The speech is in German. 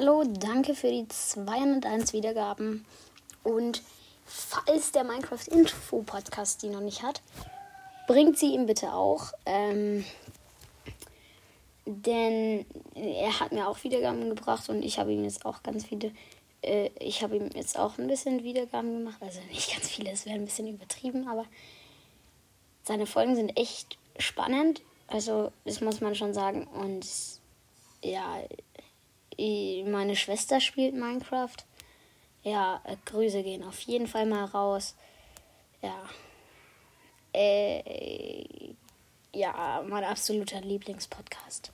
Hallo, danke für die 201 Wiedergaben. Und falls der Minecraft Info Podcast die noch nicht hat, bringt sie ihm bitte auch. Ähm, denn er hat mir auch Wiedergaben gebracht und ich habe ihm jetzt auch ganz viele. Äh, ich habe ihm jetzt auch ein bisschen Wiedergaben gemacht. Also nicht ganz viele, es wäre ein bisschen übertrieben, aber seine Folgen sind echt spannend. Also, das muss man schon sagen. Und ja, meine Schwester spielt Minecraft. Ja, äh, Grüße gehen auf jeden Fall mal raus. Ja. Äh, ja, mein absoluter Lieblingspodcast.